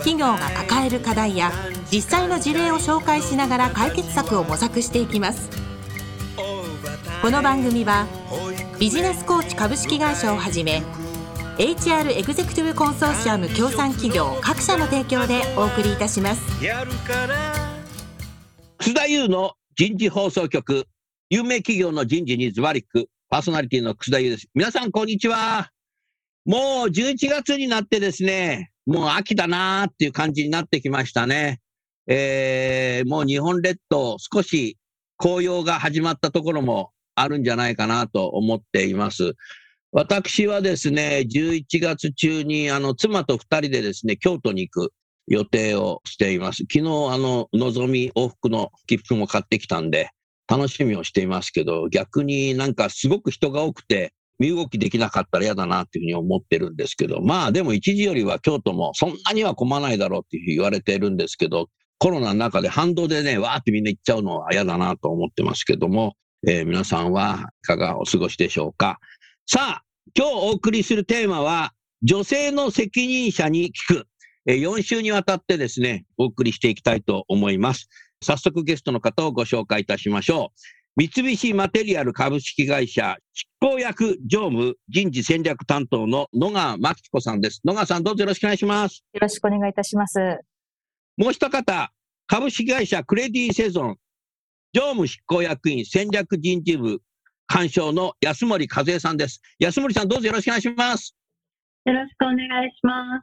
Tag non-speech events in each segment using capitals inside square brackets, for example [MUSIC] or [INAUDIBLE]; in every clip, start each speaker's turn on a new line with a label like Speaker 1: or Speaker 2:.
Speaker 1: 企業が抱える課題や実際の事例を紹介しながら解決策を模索していきます。この番組はビジネスコーチ株式会社をはじめ HR エグゼクティブコンソーシアム協賛企業各社の提供でお送りいたします。
Speaker 2: 楠田優の人事放送局有名企業の人事にズバリックパーソナリティの楠田優です。皆さんこんにちは。もう11月になってですね、もう秋だなーっていう感じになってきましたね。えー、もう日本列島、少し紅葉が始まったところもあるんじゃないかなと思っています。私はですね、11月中にあの妻と2人でですね、京都に行く予定をしています。昨日、あの、のぞみ往復の切符も買ってきたんで、楽しみをしていますけど、逆になんかすごく人が多くて、身動きできなかったら嫌だなっていうふうに思ってるんですけど、まあでも一時よりは京都もそんなには混まないだろうっていうふうに言われてるんですけど、コロナの中で反動でね、わーってみんな行っちゃうのは嫌だなと思ってますけども、えー、皆さんはいかがお過ごしでしょうか。さあ、今日お送りするテーマは、女性の責任者に聞く。えー、4週にわたってですね、お送りしていきたいと思います。早速ゲストの方をご紹介いたしましょう。三菱マテリアル株式会社執行役常務人事戦略担当の野川真紀子さんです。野川さんどうぞよろしくお願いします。
Speaker 3: よろしくお願いいたします。
Speaker 2: もう一方、株式会社クレディセゾン常務執行役員戦略人事部鑑賞の安森和恵さんです。安森さんどうぞよろしくお願いします。
Speaker 4: よろしくお願いしま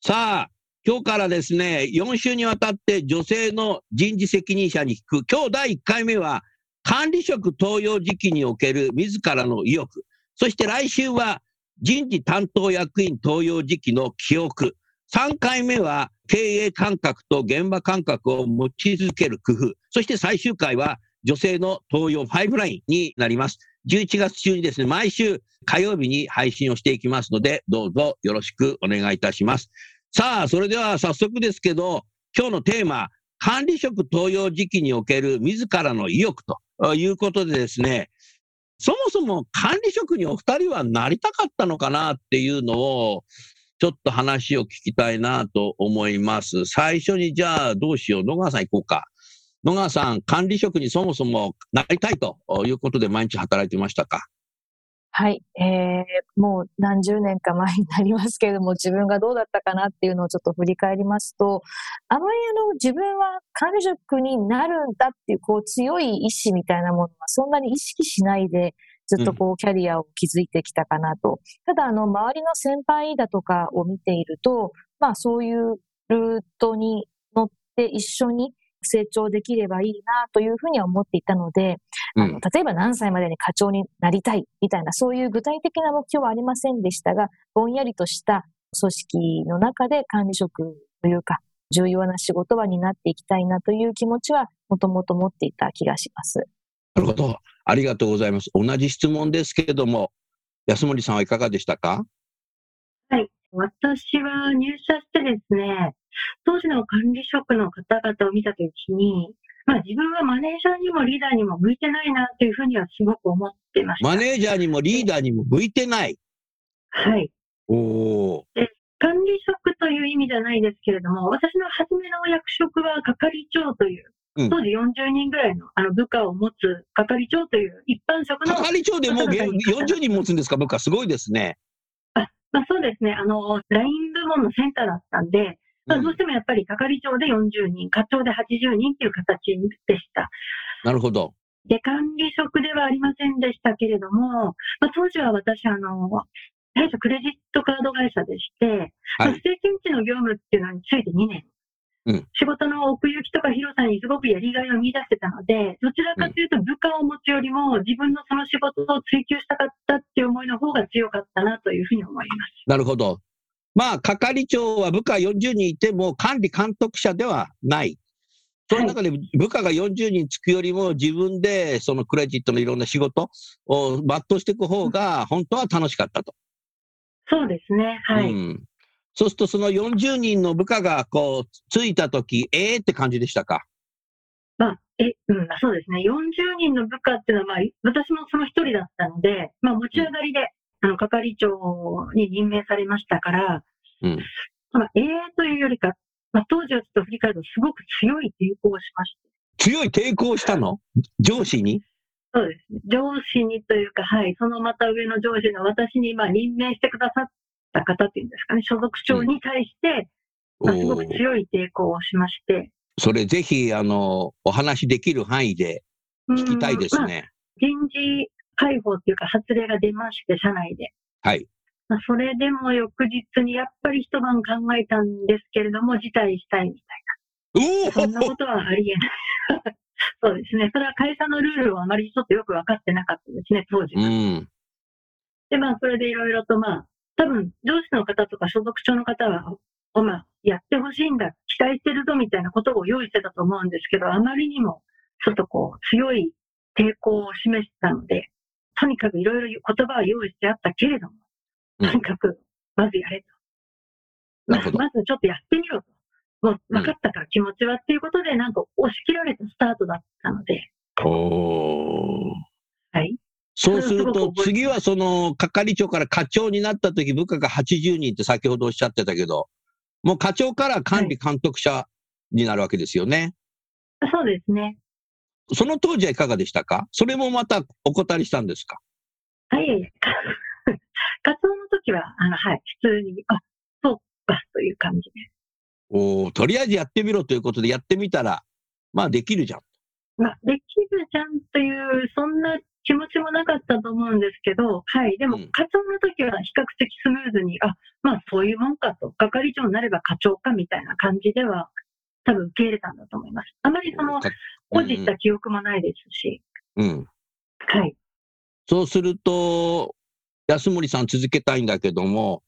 Speaker 4: す。
Speaker 2: さあ、今日からですね、4週にわたって女性の人事責任者に聞く、今日第1回目は、管理職登用時期における自らの意欲、そして来週は人事担当役員登用時期の記憶、3回目は経営感覚と現場感覚を持ち続ける工夫、そして最終回は女性の登用パイプラインになります。11月中にですね、毎週火曜日に配信をしていきますので、どうぞよろしくお願いいたします。さあ、それでは早速ですけど、今日のテーマ、管理職登用時期における自らの意欲ということでですね、そもそも管理職にお二人はなりたかったのかなっていうのを、ちょっと話を聞きたいなと思います。最初にじゃあどうしよう。野川さん行こうか。野川さん、管理職にそもそもなりたいということで毎日働いてましたか？
Speaker 3: はい、えー、もう何十年か前になりますけれども、自分がどうだったかなっていうのをちょっと振り返りますと、あまりあの、自分は管理職になるんだっていう、こう、強い意志みたいなものはそんなに意識しないで、ずっとこう、キャリアを築いてきたかなと。うん、ただ、あの、周りの先輩だとかを見ていると、まあ、そういうルートに乗って一緒に成長できればいいなというふうには思っていたので、あの例えば何歳までに課長になりたいみたいな、そういう具体的な目標はありませんでしたが、ぼんやりとした組織の中で管理職というか、重要な仕事場になっていきたいなという気持ちは、もともと持っていた気がします。
Speaker 2: なるほど。ありがとうございます。同じ質問ですけれども、安森さんはいかがでしたか？
Speaker 4: はい。私は入社してですね、当時の管理職の方々を見たときに、まあ、自分はマネージャーにもリーダーにも向いてないなというふうにはすごく思ってました。
Speaker 2: マネージャーにもリーダーにも向いてない
Speaker 4: はい。
Speaker 2: お
Speaker 4: で管理職という意味じゃないですけれども、私の初めの役職は係長という、当時40人ぐらいのあの部下を持つ係長という一般職の。
Speaker 2: 係長でも40人持つんですか、部下、すごいですね。
Speaker 4: あまあ、そうですね、あの、LINE 部門のセンターだったんで、まあ、どうしてもやっぱり係長で40人、課長で80人っていう形でした。
Speaker 2: なるほど。
Speaker 4: で、管理職ではありませんでしたけれども、まあ、当時は私、あの、弊社クレジットカード会社でして、はい、不正検知の業務っていうのについて2年。うん、仕事の奥行きとか広さにすごくやりがいを見出してたので、どちらかというと部下を持つよりも自分のその仕事を追求したかったっていう思いの方が強かったなというふうに思います。
Speaker 2: なるほど。まあ、係長は部下40人いても管理監督者ではない。その中で部下が40人つくよりも自分でそのクレジットのいろんな仕事を全うしていく方が本当は楽しかったと。
Speaker 4: そうですね。はい。うん、
Speaker 2: そうするとその40人の部下がこうついたとき、ええー、って感じでしたか？
Speaker 4: まあ、え、うん、そうですね。40人の部下っていうのは、まあ、私もその一人だったので、まあ、持ち上がりで、あの、係長に任命されましたから、うん。まあ、ええー、というよりか、まあ、当時はちょっと振り返ると、すごく強い抵抗をしまして。
Speaker 2: 強い抵抗したの？上司に？
Speaker 4: そうですね。上司にというか、はい、そのまた上の上司の私に、まあ、任命してくださった方っていうんですかね、所属長に対して、うん、まあ、すごく強い抵抗をしまして。
Speaker 2: それぜひ、あの、お話できる範囲で聞きたいですね。
Speaker 4: まあ、人事解放っていうか発令が出まして、社内で。
Speaker 2: はい。
Speaker 4: まあ、それでも翌日にやっぱり一晩考えたんですけれども、辞退したいみたいな。そんなことはありえない。[LAUGHS] そうですね。それは会社のルールをあまりちょっとよく分かってなかったですね、当時。うん、で、まあ、それでいろいろと、まあ、多分、上司の方とか所属長の方は、まあ、やってほしいんだ、期待してるぞみたいなことを用意してたと思うんですけど、あまりにも、ちょっとこう、強い抵抗を示したので、とにかくいろいろ言葉は用意してあったけれども、とにかく、まずやれと。まず、まずちょっとやってみろと。もう分かったから気持ちはっていうことで、なんか押し切られたスタートだったので。
Speaker 2: お
Speaker 4: はい。
Speaker 2: そうすると、[LAUGHS] 次はその係長から課長になった時、部下が80人って先ほどおっしゃってたけど、もう課長から管理監督者になるわけですよね。
Speaker 4: はい、そうですね。
Speaker 2: その当時はいかがでしたか？それもまたお答えしたんですか？
Speaker 4: はい。[LAUGHS] 活動の時は、あの、はい、普通に、あ、そうか、という感じで。
Speaker 2: おとりあえずやってみろということでやってみたら、まあできるじゃん。
Speaker 4: まあ、できるじゃんという、そんな気持ちもなかったと思うんですけど、はい。でも、課長の時は比較的スムーズに、あ、まあそういうもんかと、係長になれば課長かみたいな感じでは、多分受け入れたんだと思います。あまりその、保持した記憶もないですし。
Speaker 2: うん。
Speaker 4: はい。
Speaker 2: そうすると、安森さん続けたいんだけども、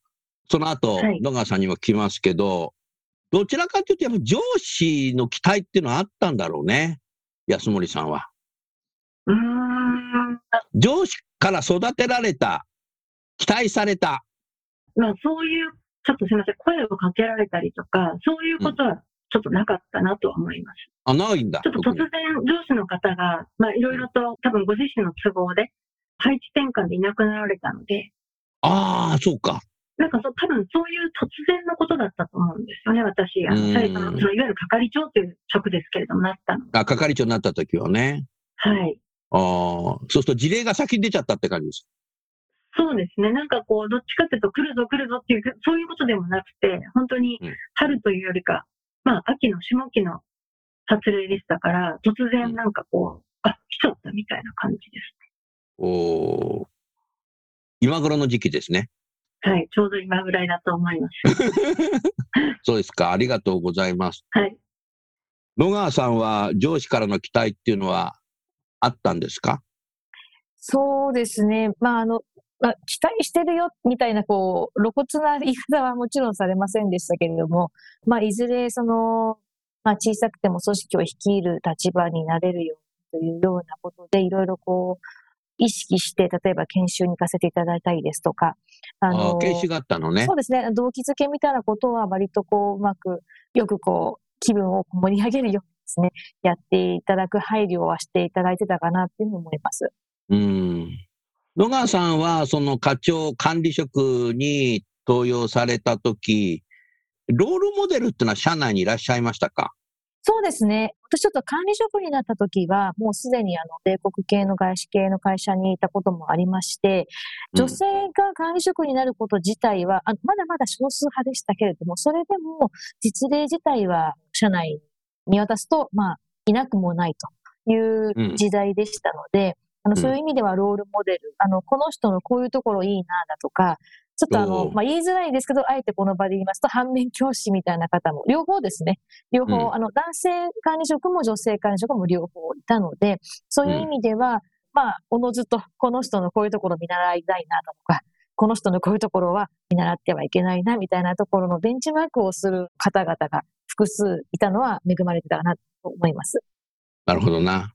Speaker 2: その後、はい、野川さんにも来ますけど、どちらかというと、やっぱ上司の期待っていうのはあったんだろうね、安森さんは。
Speaker 4: うん
Speaker 2: 上司から育てられた、期待された。
Speaker 4: まあ、そういう、ちょっとすみません、声をかけられたりとか、そういうことはちょっとなかったなとは思います。
Speaker 2: うん、あ、ないんだ。
Speaker 4: ちょっと突然、上司の方が、まあ、いろいろと、多分ご自身の都合で、配置転換でいなくなられたので。
Speaker 2: ああ、そうか。
Speaker 4: なんかそ多分そういう突然のことだったと思うんですよね、私、あの最初のそのいわゆる係長という職ですけれども、なったの。
Speaker 2: あ、係長になった時はね。
Speaker 4: はい。
Speaker 2: ああ、そうすると事例が先に出ちゃったって感じです
Speaker 4: そうですね。なんかこう、どっちかっていうと、来るぞ来るぞっていう、そういうことでもなくて、本当に春というよりか、うん、まあ、秋の下期の発令でしたから、突然なんかこう、うん、あ、来ちゃったみたいな感じです
Speaker 2: お今頃の時期ですね。
Speaker 4: はい、ちょうど今ぐらいだと思います。[LAUGHS]
Speaker 2: そうですか、ありがとうございます。
Speaker 4: はい。
Speaker 2: 野川さんは上司からの期待っていうのはあったんですか？
Speaker 3: そうですね。まあ、あの、まあ、期待してるよ、みたいな、こう、露骨な言い方はもちろんされませんでしたけれども、まあ、いずれ、その、まあ、小さくても組織を率いる立場になれるようというようなことで、いろいろこう、意識して、例えば研修に行かせていただいたりですとか、
Speaker 2: あの、研修があったのね。
Speaker 3: そうですね。動機づけみたいなことは割とこう、うまく、よくこう、気分を盛り上げるよですね、やっていただく配慮はしていただいてたかなっていうふうに思います。
Speaker 2: うん。野川さんは、その課長管理職に登用されたとき、ロールモデルっていうのは社内にいらっしゃいましたか？
Speaker 3: そうですね。私ちょっと管理職になった時は、もうすでにあの、米国系の外資系の会社にいたこともありまして、女性が管理職になること自体は、あまだまだ少数派でしたけれども、それでも実例自体は社内に見渡すと、まあ、いなくもないという時代でしたので、あの、そういう意味ではロールモデル、あの、この人のこういうところいいなだとか、ちょっとあの、まあ、言いづらいですけど、あえてこの場で言いますと、反面教師みたいな方も、両方ですね。両方、うん、あの、男性管理職も女性管理職も両方いたので、そういう意味では、うん、まあ、おのずと、この人のこういうところ見習いたいなとか、この人のこういうところは見習ってはいけないな、みたいなところのベンチマークをする方々が複数いたのは恵まれてたかなと思います。
Speaker 2: なるほどな。はい、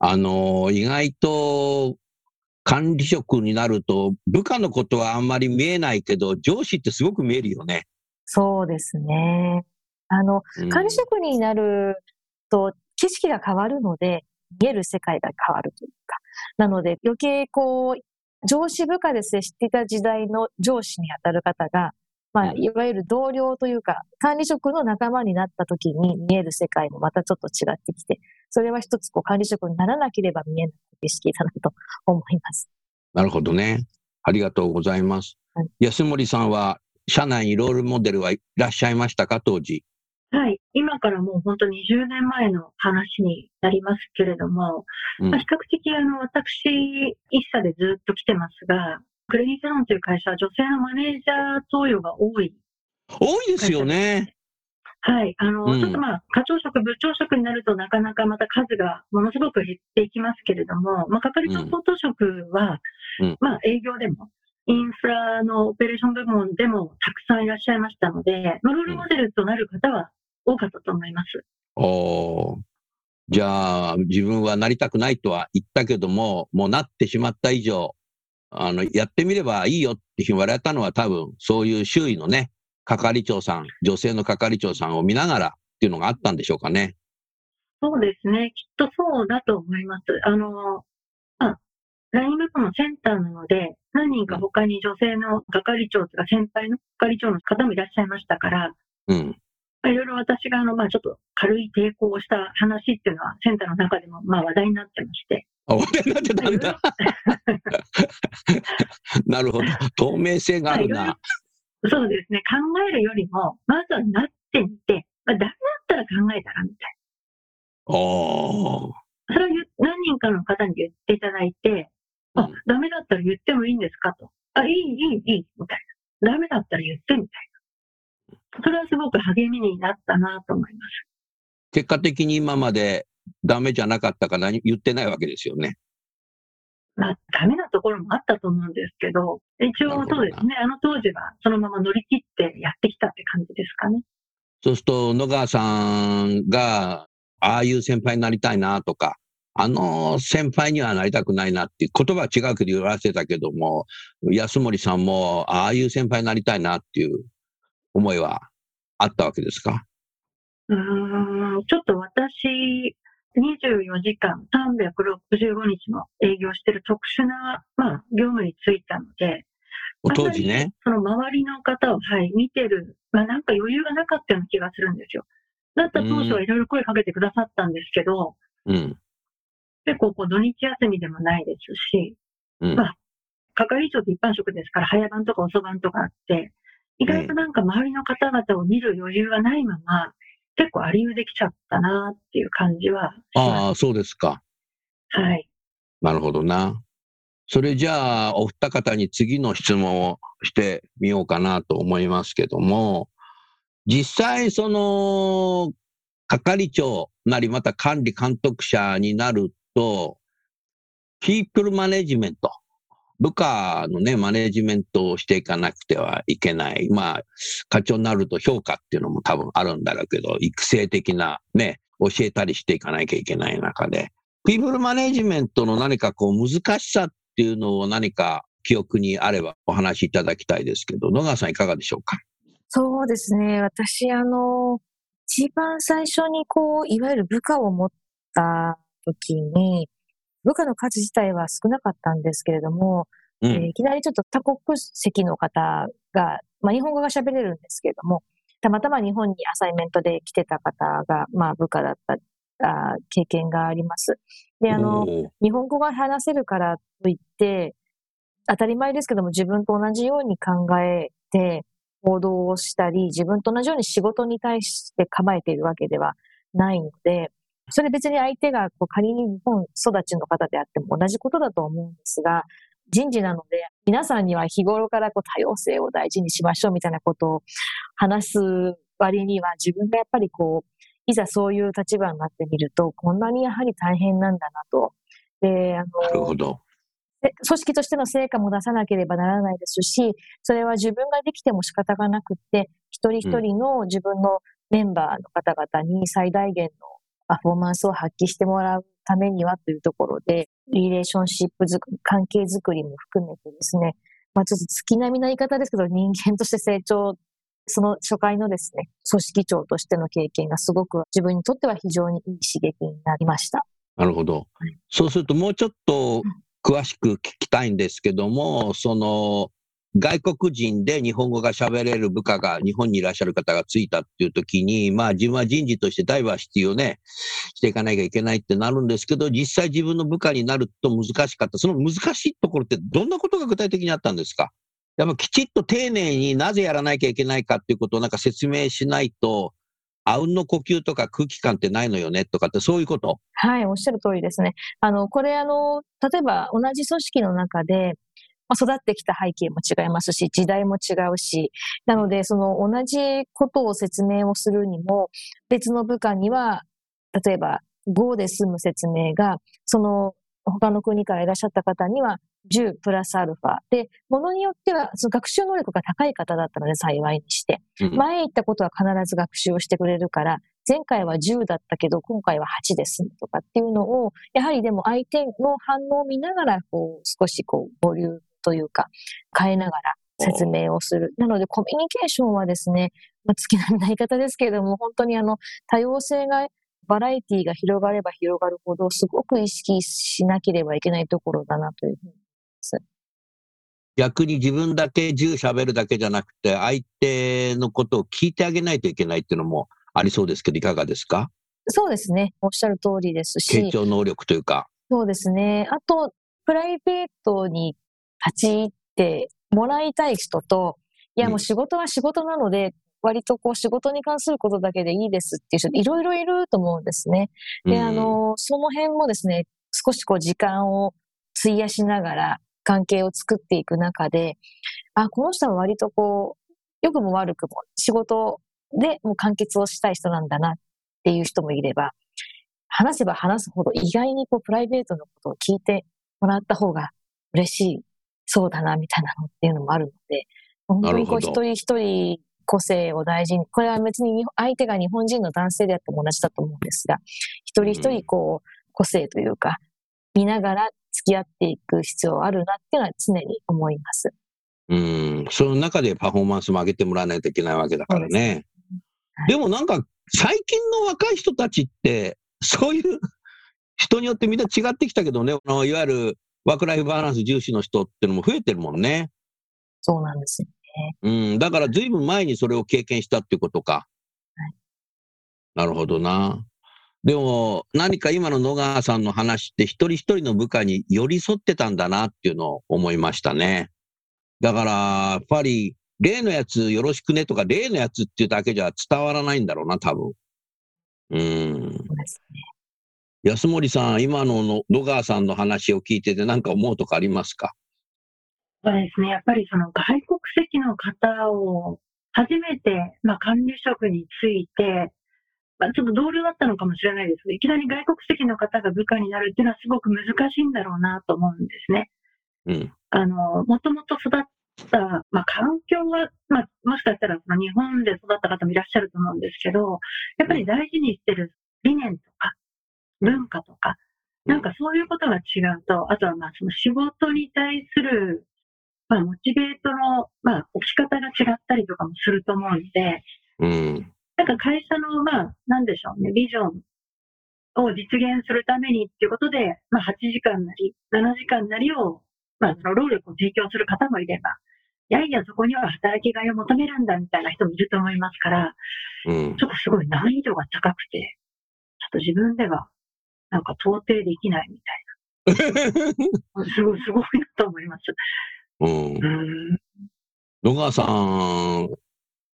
Speaker 2: あの、意外と管理職になると、部下のことはあんまり見えないけど、上司ってすごく見えるよね。
Speaker 3: そうですね。あの、うん、管理職になると、景色が変わるので、見える世界が変わるというか。なので、余計こう、上司部下で接していた時代の上司に当たる方が、まあ、いわゆる同僚というか、管理職の仲間になった時に見える世界もまたちょっと違ってきて、それは一つこう管理職にならなければ見えない景色だなと思います。
Speaker 2: なるほどね。ありがとうございます。はい、安森さんは、社内にロールモデルはいらっしゃいましたか、当時。
Speaker 4: はい。今からもう本当に20年前の話になりますけれども、うん、まあ、比較的あの、私、一社でずっと来てますが、クレディサロンという会社は女性のマネージャー登用が多い。
Speaker 2: 多いですよね。
Speaker 4: はい。あの、うん、ちょっとまあ、課長職、部長職になるとなかなかまた数がものすごく減っていきますけれども、まあ、係長サポート職は、うん、まあ、営業でも、インフラのオペレーション部門でもたくさんいらっしゃいましたので、まあ、ロールモデルとなる方は多かったと思います。
Speaker 2: おじゃあ、自分はなりたくないとは言ったけども、もうなってしまった以上、あの、やってみればいいよって言われたのは多分、そういう周囲のね、係長さん、女性の係長さんを見ながらっていうのがあったんでしょうかね。
Speaker 4: そうですね。きっとそうだと思います。あの、あ、ライン部分のセンターなので、何人か他に女性の係長とか先輩の係長の方もいらっしゃいましたから、うん。いろいろ私があの、まあちょっと軽い抵抗をした話っていうのはセンターの中でもまあ話題になってまして。
Speaker 2: あ、話題になってたんだ。[LAUGHS] [LAUGHS] なるほど。透明性があるな。
Speaker 4: そうですね。考えるよりも、まずはなってみて、まあ、ダメだったら考えたらみたい
Speaker 2: な。あ
Speaker 4: あ。それを何人かの方に言っていただいて、あ、ダメだったら言ってもいいんですかと。あ、いい、いい、いい、みたいな。ダメだったら言ってみたいな。それはすごく励みになったなと思います。
Speaker 2: 結果的に今までダメじゃなかったか何言ってないわけですよね。
Speaker 4: まあ、ダメなところもあったと思うんですけど、一応そうですね、あの当時はそのまま乗り切ってやってきたって感じですかね。
Speaker 2: そうすると、野川さんが、ああいう先輩になりたいなとか、あの先輩にはなりたくないなっていう言葉は違うけど言わせてたけども、安森さんもああいう先輩になりたいなっていう思いはあったわけですか？
Speaker 4: うん、ちょっと私、24時間365日の営業してる特殊な、まあ、業務に就いたので、
Speaker 2: 当時ね。
Speaker 4: その周りの方を、はい、見てる、まあ、なんか余裕がなかったような気がするんですよ。だったら当初はいろいろ声かけてくださったんですけど、うん、結構こう土日休みでもないですし、うん、まあ、係長って一般職ですから、早番とか遅番とかあって、意外となんか周りの方々を見る余裕がないまま、結構ありうできちゃったなっていう感じは
Speaker 2: ああ、そうですか。
Speaker 4: はい。
Speaker 2: なるほどな。それじゃあ、お二方に次の質問をしてみようかなと思いますけども、実際その、係長なりまた管理監督者になると、ピープルマネジメント。部下のね、マネジメントをしていかなくてはいけない。まあ、課長になると評価っていうのも多分あるんだろうけど、育成的なね、教えたりしていかなきゃいけない中で、ピープルマネジメントの何かこう難しさっていうのを何か記憶にあればお話しいただきたいですけど、野川さんいかがでしょうか？
Speaker 3: そうですね。私、あの、一番最初にこう、いわゆる部下を持った時に、部下の数自体は少なかったんですけれども、うん、えー、いきなりちょっと多国籍の方が、まあ、日本語が喋れるんですけれども、たまたま日本にアサイメントで来てた方が、まあ、部下だったあ経験があります。で、あの、日本語が話せるからといって、当たり前ですけども自分と同じように考えて行動をしたり、自分と同じように仕事に対して構えているわけではないので、それ別に相手がこう仮に日本育ちの方であっても同じことだと思うんですが、人事なので、皆さんには日頃からこう多様性を大事にしましょうみたいなことを話す割には、自分がやっぱりこう、いざそういう立場になってみると、こんなにやはり大変なんだなと。
Speaker 2: で、あの、なるほど。
Speaker 3: 組織としての成果も出さなければならないですし、それは自分ができても仕方がなくって、一人一人の自分のメンバーの方々に最大限のパフォーマンスを発揮してもらうためにはというところで、リレーションシップ作り、関係づくりも含めてですね、まあちょっと月並みな言い方ですけど、人間として成長、その初回のですね、組織長としての経験がすごく自分にとっては非常にいい刺激になりました。
Speaker 2: なるほど。そうするともうちょっと詳しく聞きたいんですけども、その、外国人で日本語が喋れる部下が日本にいらっしゃる方がついたっていう時に、まあ自分は人事としてダイバーシティをね、していかなきゃいけないってなるんですけど、実際自分の部下になると難しかった。その難しいところってどんなことが具体的にあったんですか？やっぱきちっと丁寧になぜやらなきゃいけないかっていうことをなんか説明しないと、あうんの呼吸とか空気感ってないのよねとかってそういうこと？
Speaker 3: はい、おっしゃる通りですね。あの、これあの、例えば同じ組織の中で、まあ、育ってきた背景も違いますし、時代も違うし、なので、その同じことを説明をするにも、別の部下には、例えば、5で済む説明が、その他の国からいらっしゃった方には10プラスアルファ。で、ものによっては、その学習能力が高い方だったので幸いにして、前言ったことは必ず学習をしてくれるから、前回は10だったけど、今回は8ですとかっていうのを、やはりでも相手の反応を見ながら、こう、少しこう、ボリュームというか、変えながら説明をする。なので、コミュニケーションはですね、まあ、月並みな言い方ですけれども、本当にあの、多様性がバラエティが広がれば広がるほど、すごく意識しなければいけないところだなというふうに思います。
Speaker 2: 逆に自分だけ10喋るだけじゃなくて、相手のことを聞いてあげないといけないっていうのもありそうですけど、いかがですか？
Speaker 3: そうですね。おっしゃる通りですし。
Speaker 2: 傾聴能力というか。
Speaker 3: そうですね。あと、プライベートに立ち入ってもらいたい人と、いやもう仕事は仕事なので、割とこう仕事に関することだけでいいですっていう人いろいろいると思うんですね。で、あの、その辺もですね、少しこう時間を費やしながら関係を作っていく中で、あ、この人は割とこう、良くも悪くも仕事でもう完結をしたい人なんだなっていう人もいれば、話せば話すほど意外にこうプライベートのことを聞いてもらった方が嬉しい、そうだなみたいなのっていうのもあるので、本当にこう一人一人個性を大事に、これは別に相手が日本人の男性であっても同じだと思うんですが、一人一人こう、個性というか、見ながら付き合っていく必要あるなっていうのは常に思います。
Speaker 2: うん、その中でパフォーマンスも上げてもらわないといけないわけだからね。でもなんか、最近の若い人たちって、そういう人によってみんな違ってきたけどね、いわゆるワークライフバランス重視の人ってのも増えてるもんね。
Speaker 3: そうなんですよ。
Speaker 2: うん、だからずいぶん前にそれを経験したっていうことか。はい、なるほどな。でも、何か今の野川さんの話って一人一人の部下に寄り添ってたんだなっていうのを思いましたね。だから、やっぱり、例のやつよろしくねとか、例のやつっていうだけじゃ伝わらないんだろうな、多分。うん。そうですね。安森さん、今のの野川さんの話を聞いてて何か思うとかありますか？
Speaker 4: そうですね。やっぱりその外国籍の方を初めて、まあ、管理職について、まあ、ちょっと同僚だったのかもしれないですけど、いきなり外国籍の方が部下になるっていうのはすごく難しいんだろうなと思うんですね。うん。あの、もともと育った、まあ、環境は、まあ、もしかしたらその日本で育った方もいらっしゃると思うんですけど、やっぱり大事にしてる理念とか、文化とか、なんかそういうことが違うと、あとはまあその仕事に対するまあ、モチベートの、まあ、置き方が違ったりとかもすると思うので、うん、なんか会社の、まあ、なんでしょうね、ビジョンを実現するためにっていうことで、まあ、8時間なり、7時間なりを、まあ、その労力を提供する方もいれば、いやいや、そこには働きがいを求めるんだみたいな人もいると思いますから、うん、ちょっとすごい難易度が高くて、ちょっと自分では、なんか到底できないみたいな。[LAUGHS] すごい、すごいなと思います。うん。
Speaker 2: 野川さん、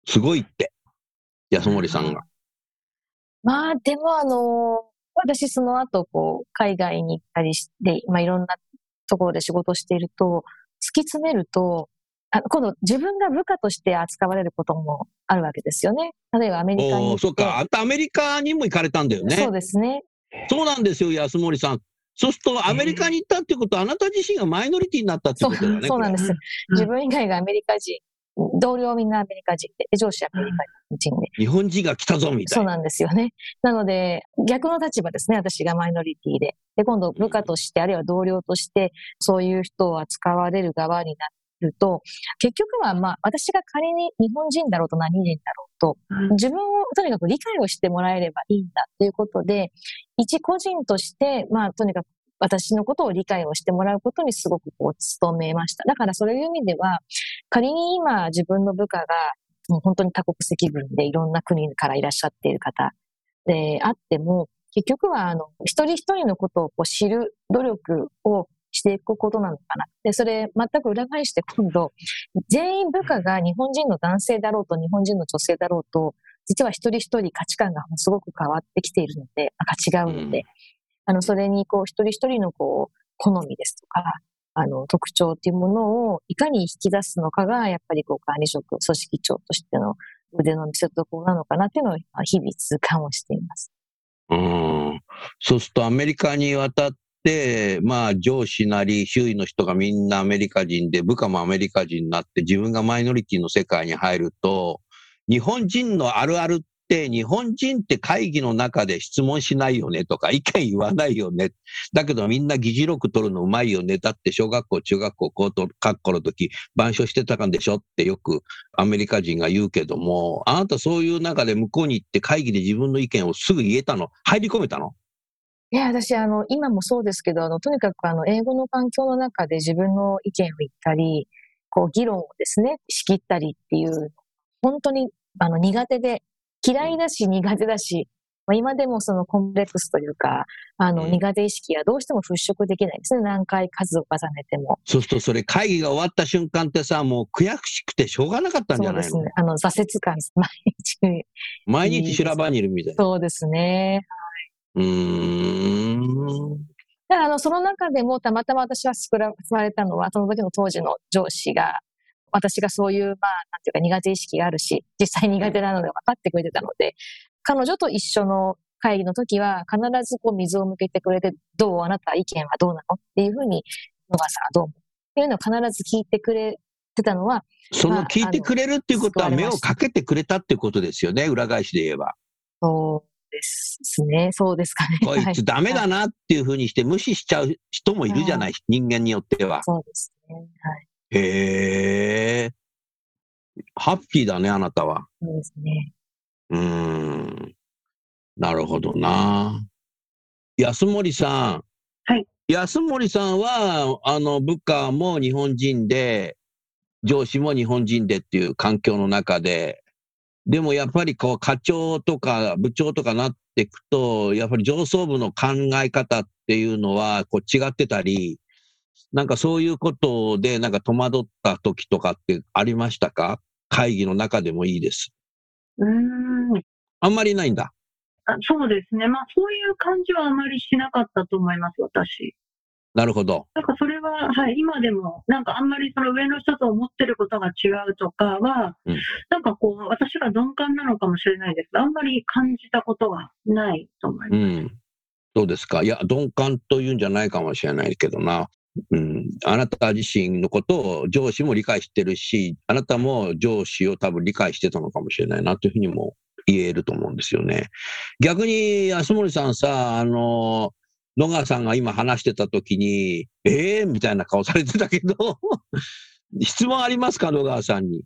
Speaker 2: すごいって。安森さんが。
Speaker 3: まあ、でもあの、私その後、こう、海外に行ったりして、まあいろんなところで仕事していると、突き詰めると、あ今度自分が部下として扱われることもあるわけですよね。例えばアメリカに
Speaker 2: そうか。あんたアメリカにも行かれたんだよね。
Speaker 3: そうですね。
Speaker 2: そうなんですよ、安森さん。そうすると、アメリカに行ったってことは、あなた自身がマイノリティになったってことだよね。
Speaker 3: そうなんです。自分以外がアメリカ人、同僚みんなアメリカ人で、上司アメリカ人で。
Speaker 2: 日本人が来たぞみた
Speaker 3: いな。そうなんですよね。なので、逆の立場ですね、私がマイノリティで。で、今度部下として、あるいは同僚として、そういう人を扱われる側になると、結局はまあ、私が仮に日本人だろうと何人だろうと、自分をとにかく理解をしてもらえればいいんだということで、一個人として、まあ、とにかく私のことを理解をしてもらうことにすごくこう、努めました。だからそういう意味では、仮に今自分の部下が、もう本当に多国籍軍でいろんな国からいらっしゃっている方であっても、結局は、あの、一人一人のことをこう知る努力をしていくことなのかな。で、それ全く裏返して今度、全員部下が日本人の男性だろうと日本人の女性だろうと、実は一人一人価値観がすごく変わってきているので、違うので、あの、それにこう、一人一人のこう、好みですとか、あの、特徴っていうものをいかに引き出すのかが、やっぱりこう、管理職、組織長としての腕の見せ所なのかなっていうのを日々痛感をしています。
Speaker 2: うん。そうするとアメリカに渡っ、でまあ上司なり周囲の人がみんなアメリカ人で部下もアメリカ人になって自分がマイノリティの世界に入ると、日本人のあるあるって日本人って会議の中で質問しないよねとか意見言わないよね。だけどみんな議事録取るのうまいよね。だって小学校、中学校、高等学校の時板書してたかんでしょってよくアメリカ人が言うけども、あなたそういう中で向こうに行って会議で自分の意見をすぐ言えたの入り込めたの
Speaker 3: いや、私、あの、今もそうですけど、あの、とにかく、あの、英語の環境の中で自分の意見を言ったり、こう、議論をですね、仕切ったりっていう、本当に、あの、苦手で、嫌いだし苦手だし、まあ、今でもそのコンプレックスというか、あの、苦手意識はどうしても払拭できないですね。何回数を重ねても。
Speaker 2: そうすると、それ会議が終わった瞬間ってさ、もう悔しくてしょうがなかったんじゃないの？そうですね。
Speaker 3: あの、挫折感、毎日。
Speaker 2: 毎日修羅場にいるみたい
Speaker 3: な。そうですね。
Speaker 2: うん。
Speaker 3: だからあの、その中でもたまたま私は救われたのは、その時の当時の上司が、私がそういう、まあ、なんていうか苦手意識があるし、実際苦手なので分かってくれてたので、彼女と一緒の会議の時は必ずこう水を向けてくれて、どうあなた意見はどうなのっていうふうに、野川さんはどう思うっていうのを必ず聞いてくれてたのは、
Speaker 2: その聞いてくれるっていうことは目をかけてくれたっていうことですよね、裏返しで言えば。
Speaker 3: そうですね。そうですかね。
Speaker 2: こいつダメだなっていうふうにして無視しちゃう人もいるじゃない、はい、人間によっては。
Speaker 3: そうですね。はい。
Speaker 2: へえ。ハッピーだね、あなたは。
Speaker 3: そうですね。
Speaker 2: うん。なるほどな。安森さん。
Speaker 4: はい。
Speaker 2: 安森さんは、あの、部下も日本人で、上司も日本人でっていう環境の中で、でもやっぱりこう課長とか部長とかなっていくと、やっぱり上層部の考え方っていうのはこう違ってたり、なんかそういうことでなんか戸惑った時とかってありましたか？会議の中でもいいです。
Speaker 4: うん。
Speaker 2: あんまりないんだ。
Speaker 4: あそうですね。まあそういう感じはあまりしなかったと思います、私。
Speaker 2: なるほど。
Speaker 4: なんかそれは、はい、今でも、なんかあんまりその上の人と思ってることが違うとかは、うん、なんかこう、私が鈍感なのかもしれないですあんまり感じたことはないと思います。うん。
Speaker 2: どうですか？いや、鈍感というんじゃないかもしれないけどな。うん、あなた自身のことを上司も理解してるし、あなたも上司を多分理解してたのかもしれないなというふうにも言えると思うんですよね。逆に安森さんさ、あの、野川さんが今話してた時に、ええー、みたいな顔されてたけど [LAUGHS] 質問ありますか、野川さんに。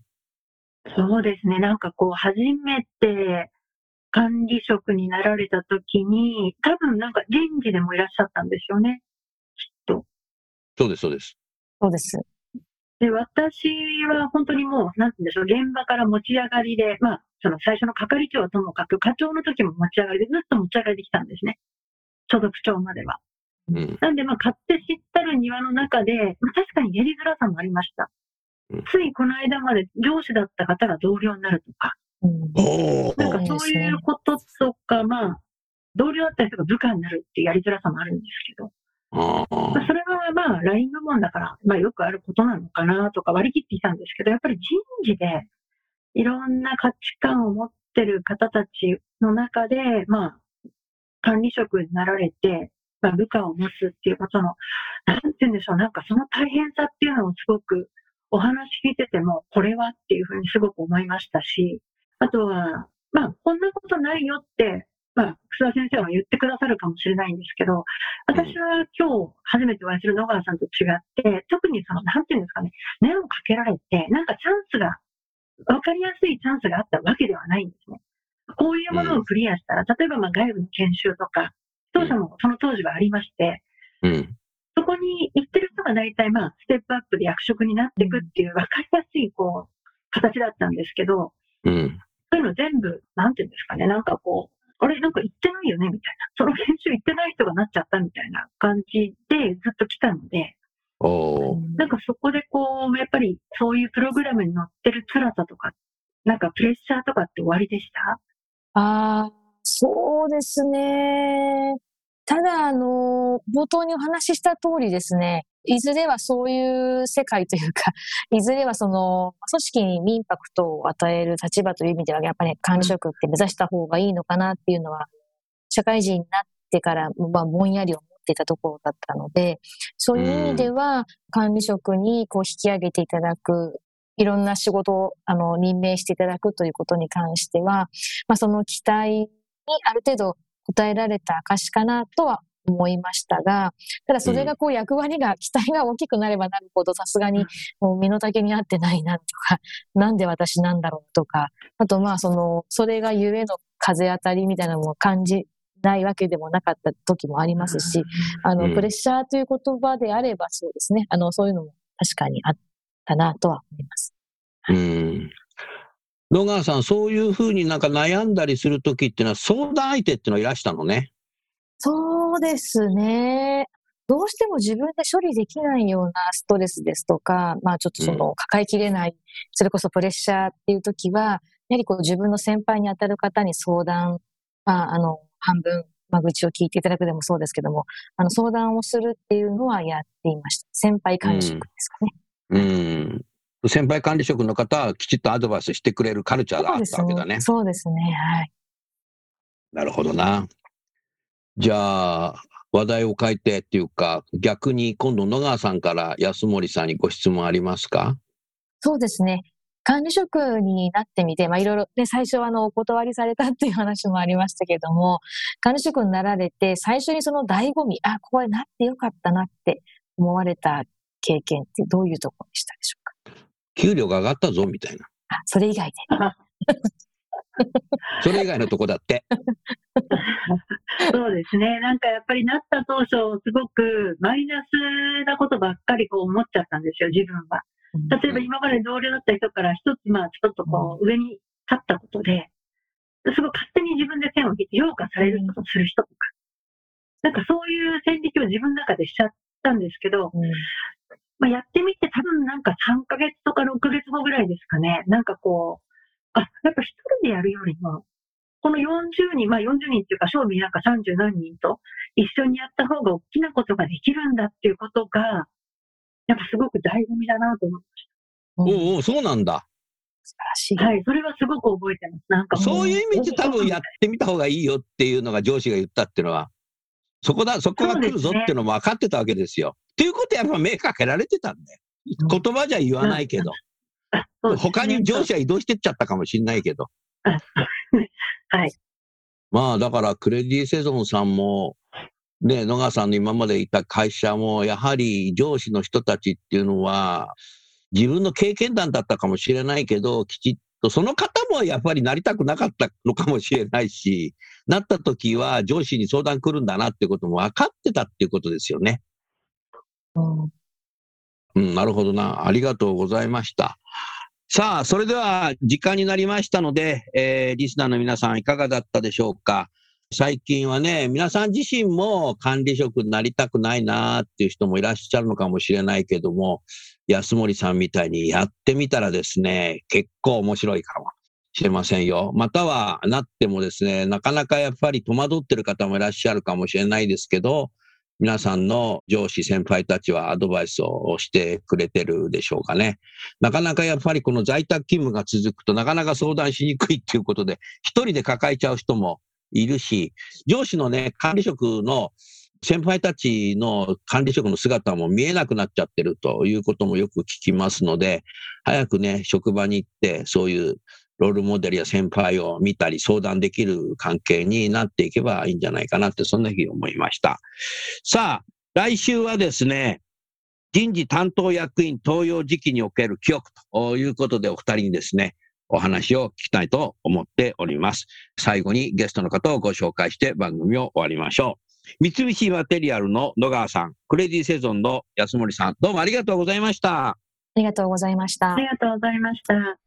Speaker 4: そうですね。なんかこう、初めて管理職になられた時に、多分なんか人事でもいらっしゃったんですよね。きっと。
Speaker 2: そうです、そうです。
Speaker 3: そうです。
Speaker 4: で、私は本当にもう、なんて言うんでしょう、現場から持ち上がりで、まあ、その最初の係長はともかく、課長の時も持ち上がりで、ずっと持ち上がりできたんですね。所属長までは。うん、なんで、まあ、勝手知ったる庭の中で、まあ、確かにやりづらさもありました。うん、ついこの間まで上司だった方が同僚になるとか、うん、なんかそういうこととか、まあ、同僚だった人が部下になるっていうやりづらさもあるんですけど、まあ、それはまあ、ライン部門だから、まあ、よくあることなのかなとか割り切っていたんですけど、やっぱり人事でいろんな価値観を持ってる方たちの中で、まあ、管理職になられて、まあ、部下を持つっていうことの、なんて言うんでしょう、なんかその大変さっていうのをすごくお話聞いてても、これはっていうふうにすごく思いましたし、あとは、まあ、こんなことないよって、まあ、楠田先生は言ってくださるかもしれないんですけど、私は今日初めてお会いする野川さんと違って、特にその、なんていうんですかね、目をかけられて、なんかチャンスが、わかりやすいチャンスがあったわけではないんですね。こういうものをクリアしたら、例えばまあ外部の研修とか、当社もその当時はありまして、
Speaker 2: うん、
Speaker 4: そこに行ってる人が大体まあ、ステップアップで役職になっていくっていう分かりやすいこう、形だったんですけど、
Speaker 2: うん、
Speaker 4: そういうの全部、なんていうんですかね、なんかこう、あれ、なんか行ってないよねみたいな。その研修行ってない人がなっちゃったみたいな感じでずっと来たので、なんかそこでこう、やっぱりそういうプログラムに乗ってる辛さとか、なんかプレッシャーとかって終わりでした？
Speaker 3: ああ、そうですね。ただ、あの、冒頭にお話しした通りですね、いずれはそういう世界というか、[LAUGHS] いずれはその、組織にインパクトを与える立場という意味では、やっぱり管理職って目指した方がいいのかなっていうのは、社会人になってから、まあ、ぼんやり思っていたところだったので、そういう意味では、管理職にこう引き上げていただくいろんな仕事をあの任命していただくということに関しては、まあ、その期待にある程度応えられた証かなとは思いましたが、ただそれがこう役割が、期待が大きくなればなるほどさすがにもう身の丈に合ってないなとか、なんで私なんだろうとか、あとまあその、それがゆえの風当たりみたいなのも感じないわけでもなかった時もありますし、あの、プレッシャーという言葉であればそうですね、あの、そういうのも確かにあったなとは思います。
Speaker 2: うん。野川さん、そういうふうになんか悩んだりするときっていうのは、相談相手っていうのはいらしたのね。
Speaker 3: そうですね。どうしても自分で処理できないようなストレスですとか、まあちょっとその抱えきれない、うん、それこそプレッシャーっていうときは、やはりこう自分の先輩に当たる方に相談、まああの、半分、まあ愚痴を聞いていただくでもそうですけども、あの相談をするっていうのはやっていました。先輩管理職ですかね。
Speaker 2: うん、うん先輩管理職の方はきちっとアドバイスしてくれるカルチャーがあったわけだね。
Speaker 3: そうですね。はい。
Speaker 2: なるほどな。じゃあ、話題を変えてっていうか、逆に今度野川さんから安森さんにご質問ありますか？
Speaker 3: そうですね。管理職になってみて、まあ、いろいろ、ね、最初はあの、お断りされたっていう話もありましたけども、管理職になられて、最初にその醍醐味、あ、これなってよかったなって思われた経験ってどういうところでしたでしょうか？
Speaker 2: 給料が上がったぞ、みたいな。
Speaker 3: あ、それ以外で。[LAUGHS] [LAUGHS]
Speaker 2: それ以外のとこだって。
Speaker 4: そうですね。なんかやっぱりなった当初、すごくマイナスなことばっかりこう思っちゃったんですよ、自分は。例えば今まで同僚だった人から一つ、まあちょっとこう上に立ったことで、すごい勝手に自分で線を引いて評価されることする人とか、なんかそういう線引きを自分の中でしちゃったんですけど、まあ、やってみて多分なんか3ヶ月とか6ヶ月後ぐらいですかね。なんかこう、あ、やっぱ一人でやるよりも、この40人、まあ40人っていうか、賞味なんか30何人と一緒にやった方が大きなことができるんだっていうことが、やっぱすごく醍醐味だなと思いました。
Speaker 2: おお、そうなんだ。
Speaker 3: 素晴らしい。
Speaker 4: はい、それはすごく覚えてます。なんか
Speaker 2: そういう意味で多分やってみた方がいいよっていうのが上司が言ったっていうのは、そこだ、そこが来るぞっていうのも分かってたわけですよ。っていうことやっぱ目かけられてたんだよ。言葉じゃ言わないけど。他に上司は移動してっちゃったかもしれないけど。
Speaker 4: はい。
Speaker 2: まあだからクレディ・セゾンさんも、ね、野川さんの今までいた会社も、やはり上司の人たちっていうのは、自分の経験談だったかもしれないけど、きちっと、その方もやっぱりなりたくなかったのかもしれないし、なった時は上司に相談来るんだなってことも分かってたっていうことですよね。うん、なるほどな。ありがとうございました。さあ、それでは時間になりましたので、えー、リスナーの皆さんいかがだったでしょうか。最近はね、皆さん自身も管理職になりたくないなっていう人もいらっしゃるのかもしれないけども、安森さんみたいにやってみたらですね、結構面白いかもしれませんよ。またはなってもですね、なかなかやっぱり戸惑ってる方もいらっしゃるかもしれないですけど、皆さんの上司、先輩たちはアドバイスをしてくれてるでしょうかね。なかなかやっぱりこの在宅勤務が続くとなかなか相談しにくいっていうことで、一人で抱えちゃう人もいるし、上司のね、管理職の先輩たちの管理職の姿も見えなくなっちゃってるということもよく聞きますので、早くね、職場に行って、そういうロールモデルや先輩を見たり相談できる関係になっていけばいいんじゃないかなって、そんなふうに思いました。さあ、来週はですね、人事担当役員登用時期における記憶ということでお二人にですね、お話を聞きたいと思っております。最後にゲストの方をご紹介して番組を終わりましょう。三菱マテリアルの野川さん、クレディセゾンの安森さん、どうもありがとうございました。あ
Speaker 3: りがとうございました。
Speaker 4: ありがとうございました。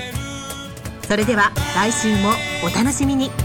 Speaker 1: それでは来週もお楽しみに。